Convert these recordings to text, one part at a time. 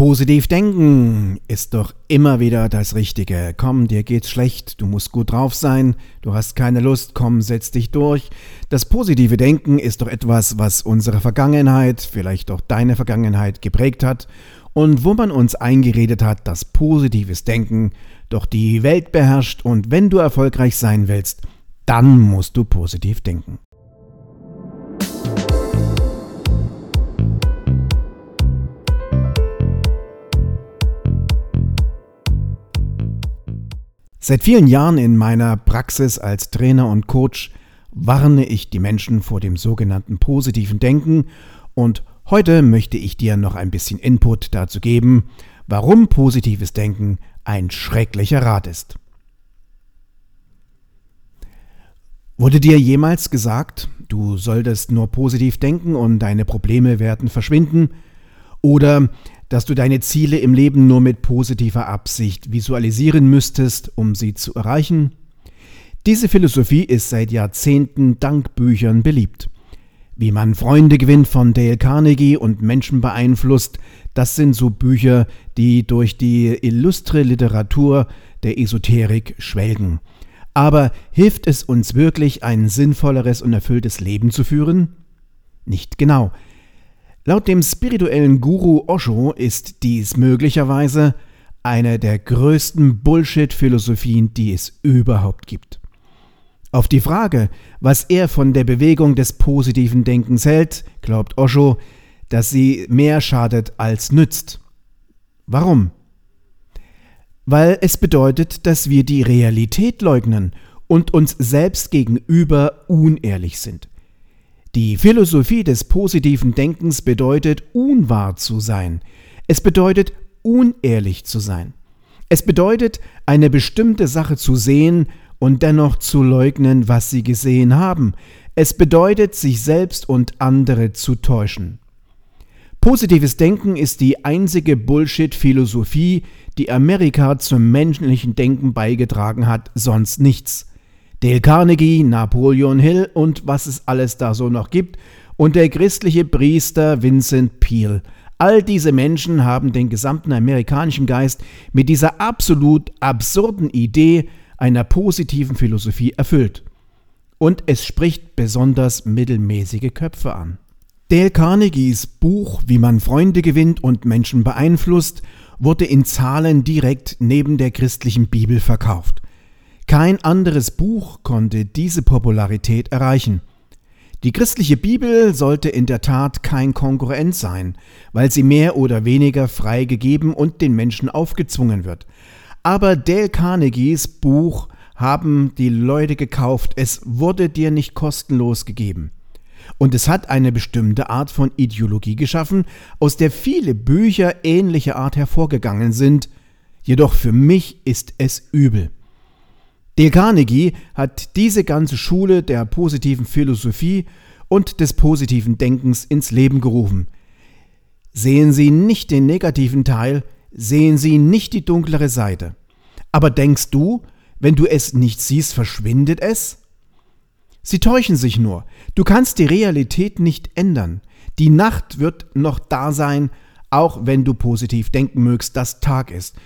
Positiv denken ist doch immer wieder das Richtige. Komm, dir geht's schlecht, du musst gut drauf sein, du hast keine Lust, komm, setz dich durch. Das positive Denken ist doch etwas, was unsere Vergangenheit, vielleicht auch deine Vergangenheit geprägt hat und wo man uns eingeredet hat, dass positives Denken doch die Welt beherrscht und wenn du erfolgreich sein willst, dann musst du positiv denken. Seit vielen Jahren in meiner Praxis als Trainer und Coach warne ich die Menschen vor dem sogenannten positiven Denken und heute möchte ich dir noch ein bisschen Input dazu geben, warum positives Denken ein schrecklicher Rat ist. Wurde dir jemals gesagt, du solltest nur positiv denken und deine Probleme werden verschwinden? Oder dass du deine Ziele im Leben nur mit positiver Absicht visualisieren müsstest, um sie zu erreichen? Diese Philosophie ist seit Jahrzehnten dank Büchern beliebt. Wie man Freunde gewinnt von Dale Carnegie und Menschen beeinflusst, das sind so Bücher, die durch die illustre Literatur der Esoterik schwelgen. Aber hilft es uns wirklich, ein sinnvolleres und erfülltes Leben zu führen? Nicht genau. Laut dem spirituellen Guru Osho ist dies möglicherweise eine der größten Bullshit-Philosophien, die es überhaupt gibt. Auf die Frage, was er von der Bewegung des positiven Denkens hält, glaubt Osho, dass sie mehr schadet als nützt. Warum? Weil es bedeutet, dass wir die Realität leugnen und uns selbst gegenüber unehrlich sind. Die Philosophie des positiven Denkens bedeutet, unwahr zu sein. Es bedeutet, unehrlich zu sein. Es bedeutet, eine bestimmte Sache zu sehen und dennoch zu leugnen, was sie gesehen haben. Es bedeutet, sich selbst und andere zu täuschen. Positives Denken ist die einzige Bullshit-Philosophie, die Amerika zum menschlichen Denken beigetragen hat, sonst nichts. Dale Carnegie, Napoleon Hill und was es alles da so noch gibt und der christliche Priester Vincent Peale. All diese Menschen haben den gesamten amerikanischen Geist mit dieser absolut absurden Idee einer positiven Philosophie erfüllt. Und es spricht besonders mittelmäßige Köpfe an. Dale Carnegies Buch Wie man Freunde gewinnt und Menschen beeinflusst wurde in Zahlen direkt neben der christlichen Bibel verkauft. Kein anderes Buch konnte diese Popularität erreichen. Die christliche Bibel sollte in der Tat kein Konkurrent sein, weil sie mehr oder weniger freigegeben und den Menschen aufgezwungen wird. Aber Dale Carnegies Buch haben die Leute gekauft, es wurde dir nicht kostenlos gegeben. Und es hat eine bestimmte Art von Ideologie geschaffen, aus der viele Bücher ähnlicher Art hervorgegangen sind, jedoch für mich ist es übel. Dale Carnegie hat diese ganze Schule der positiven Philosophie und des positiven Denkens ins Leben gerufen. Sehen Sie nicht den negativen Teil, sehen Sie nicht die dunklere Seite. Aber denkst du, wenn du es nicht siehst, verschwindet es? Sie täuschen sich nur. Du kannst die Realität nicht ändern. Die Nacht wird noch da sein, auch wenn du positiv denken mögst, dass Tag ist.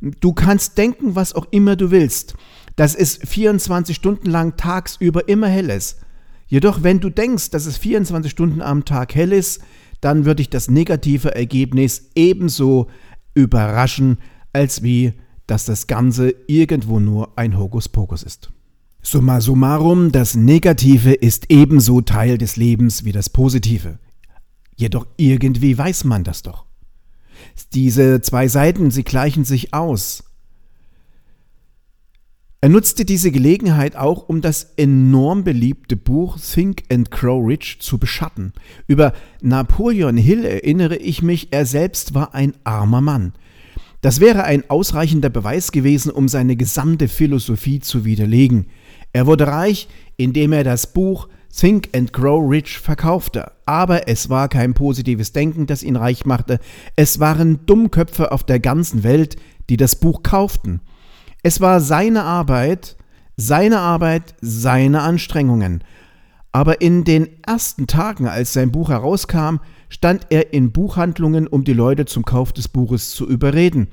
Du kannst denken, was auch immer du willst dass es 24 Stunden lang tagsüber immer hell ist. Jedoch, wenn du denkst, dass es 24 Stunden am Tag hell ist, dann wird dich das negative Ergebnis ebenso überraschen, als wie, dass das Ganze irgendwo nur ein Hokuspokus ist. Summa summarum, das Negative ist ebenso Teil des Lebens wie das Positive. Jedoch irgendwie weiß man das doch. Diese zwei Seiten, sie gleichen sich aus. Er nutzte diese Gelegenheit auch, um das enorm beliebte Buch Think and Grow Rich zu beschatten. Über Napoleon Hill erinnere ich mich, er selbst war ein armer Mann. Das wäre ein ausreichender Beweis gewesen, um seine gesamte Philosophie zu widerlegen. Er wurde reich, indem er das Buch Think and Grow Rich verkaufte. Aber es war kein positives Denken, das ihn reich machte. Es waren Dummköpfe auf der ganzen Welt, die das Buch kauften. Es war seine Arbeit, seine Arbeit, seine Anstrengungen. Aber in den ersten Tagen, als sein Buch herauskam, stand er in Buchhandlungen, um die Leute zum Kauf des Buches zu überreden.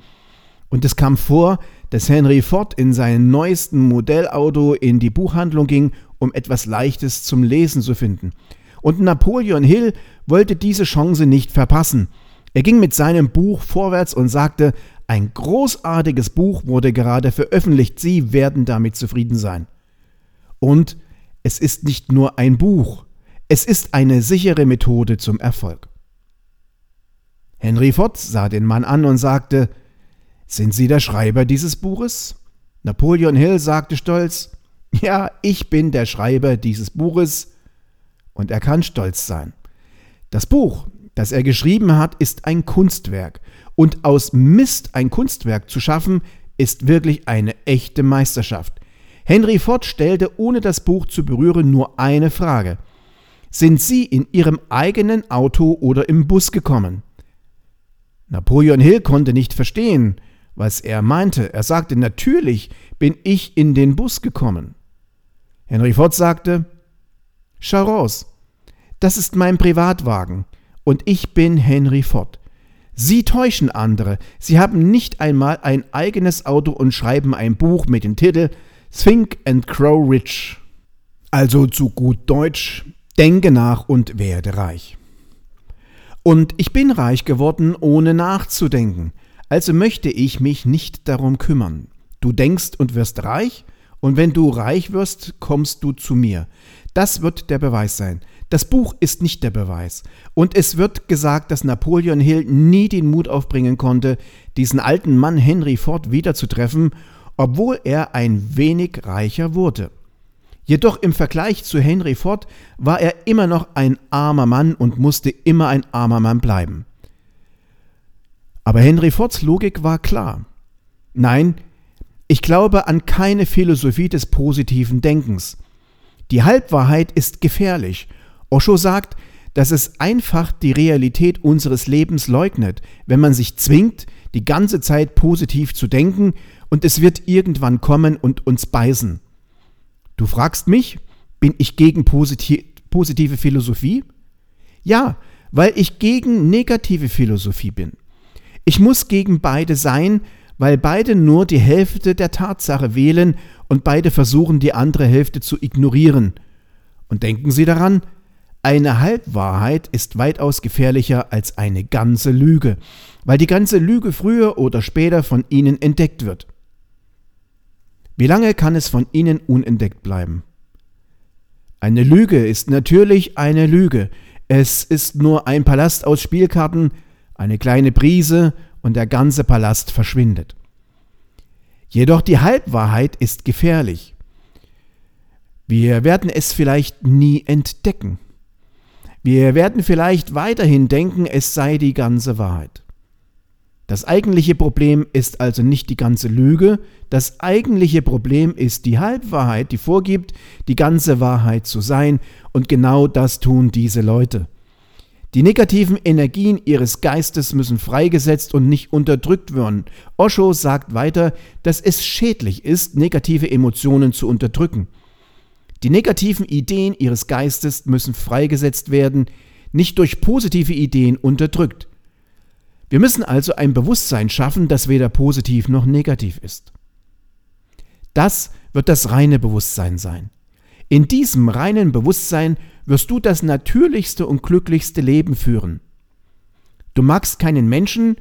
Und es kam vor, dass Henry Ford in seinem neuesten Modellauto in die Buchhandlung ging, um etwas Leichtes zum Lesen zu finden. Und Napoleon Hill wollte diese Chance nicht verpassen. Er ging mit seinem Buch vorwärts und sagte, ein großartiges Buch wurde gerade veröffentlicht, Sie werden damit zufrieden sein. Und es ist nicht nur ein Buch, es ist eine sichere Methode zum Erfolg. Henry Ford sah den Mann an und sagte, Sind Sie der Schreiber dieses Buches? Napoleon Hill sagte stolz, Ja, ich bin der Schreiber dieses Buches, und er kann stolz sein. Das Buch, das er geschrieben hat, ist ein Kunstwerk, und aus Mist ein Kunstwerk zu schaffen, ist wirklich eine echte Meisterschaft. Henry Ford stellte, ohne das Buch zu berühren, nur eine Frage. Sind Sie in Ihrem eigenen Auto oder im Bus gekommen? Napoleon Hill konnte nicht verstehen, was er meinte. Er sagte, natürlich bin ich in den Bus gekommen. Henry Ford sagte, Schau raus, das ist mein Privatwagen und ich bin Henry Ford. Sie täuschen andere, sie haben nicht einmal ein eigenes Auto und schreiben ein Buch mit dem Titel Think and Grow Rich. Also zu gut Deutsch, denke nach und werde reich. Und ich bin reich geworden, ohne nachzudenken. Also möchte ich mich nicht darum kümmern. Du denkst und wirst reich, und wenn du reich wirst, kommst du zu mir. Das wird der Beweis sein. Das Buch ist nicht der Beweis. Und es wird gesagt, dass Napoleon Hill nie den Mut aufbringen konnte, diesen alten Mann Henry Ford wiederzutreffen obwohl er ein wenig reicher wurde. Jedoch im Vergleich zu Henry Ford war er immer noch ein armer Mann und musste immer ein armer Mann bleiben. Aber Henry Fords Logik war klar. Nein, ich glaube an keine Philosophie des positiven Denkens. Die Halbwahrheit ist gefährlich. Osho sagt, dass es einfach die Realität unseres Lebens leugnet, wenn man sich zwingt, die ganze Zeit positiv zu denken und es wird irgendwann kommen und uns beißen. Du fragst mich, bin ich gegen positive Philosophie? Ja, weil ich gegen negative Philosophie bin. Ich muss gegen beide sein, weil beide nur die Hälfte der Tatsache wählen und beide versuchen, die andere Hälfte zu ignorieren. Und denken Sie daran, eine Halbwahrheit ist weitaus gefährlicher als eine ganze Lüge, weil die ganze Lüge früher oder später von Ihnen entdeckt wird. Wie lange kann es von ihnen unentdeckt bleiben? Eine Lüge ist natürlich eine Lüge. Es ist nur ein Palast aus Spielkarten, eine kleine Brise und der ganze Palast verschwindet. Jedoch die Halbwahrheit ist gefährlich. Wir werden es vielleicht nie entdecken. Wir werden vielleicht weiterhin denken, es sei die ganze Wahrheit. Das eigentliche Problem ist also nicht die ganze Lüge, das eigentliche Problem ist die Halbwahrheit, die vorgibt, die ganze Wahrheit zu sein, und genau das tun diese Leute. Die negativen Energien ihres Geistes müssen freigesetzt und nicht unterdrückt werden. Osho sagt weiter, dass es schädlich ist, negative Emotionen zu unterdrücken. Die negativen Ideen ihres Geistes müssen freigesetzt werden, nicht durch positive Ideen unterdrückt. Wir müssen also ein Bewusstsein schaffen, das weder positiv noch negativ ist. Das wird das reine Bewusstsein sein. In diesem reinen Bewusstsein wirst du das natürlichste und glücklichste Leben führen. Du magst keinen Menschen,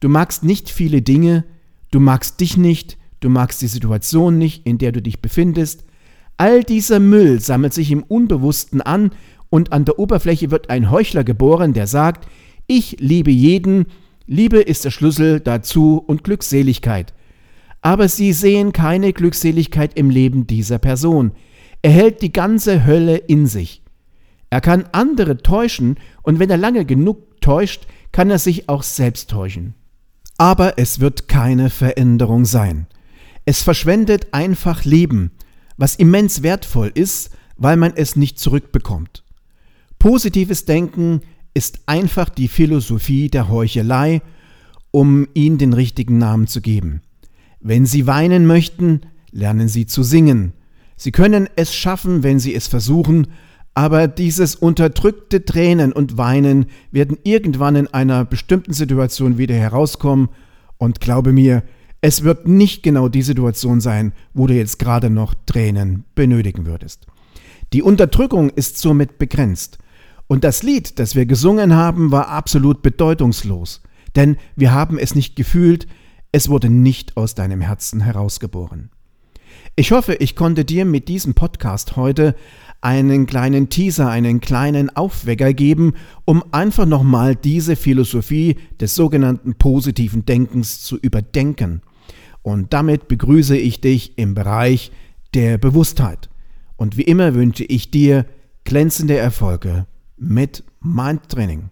du magst nicht viele Dinge, du magst dich nicht, du magst die Situation nicht, in der du dich befindest. All dieser Müll sammelt sich im Unbewussten an und an der Oberfläche wird ein Heuchler geboren, der sagt, ich liebe jeden, Liebe ist der Schlüssel dazu und Glückseligkeit. Aber sie sehen keine Glückseligkeit im Leben dieser Person. Er hält die ganze Hölle in sich. Er kann andere täuschen und wenn er lange genug täuscht, kann er sich auch selbst täuschen. Aber es wird keine Veränderung sein. Es verschwendet einfach Leben, was immens wertvoll ist, weil man es nicht zurückbekommt. Positives Denken ist einfach die Philosophie der Heuchelei, um ihnen den richtigen Namen zu geben. Wenn Sie weinen möchten, lernen Sie zu singen. Sie können es schaffen, wenn Sie es versuchen, Aber dieses unterdrückte Tränen und Weinen werden irgendwann in einer bestimmten Situation wieder herauskommen und glaube mir, es wird nicht genau die Situation sein, wo du jetzt gerade noch Tränen benötigen würdest. Die Unterdrückung ist somit begrenzt. Und das Lied, das wir gesungen haben, war absolut bedeutungslos, denn wir haben es nicht gefühlt, es wurde nicht aus deinem Herzen herausgeboren. Ich hoffe, ich konnte dir mit diesem Podcast heute einen kleinen Teaser, einen kleinen Aufwecker geben, um einfach nochmal diese Philosophie des sogenannten positiven Denkens zu überdenken. Und damit begrüße ich dich im Bereich der Bewusstheit. Und wie immer wünsche ich dir glänzende Erfolge mit Mindtraining.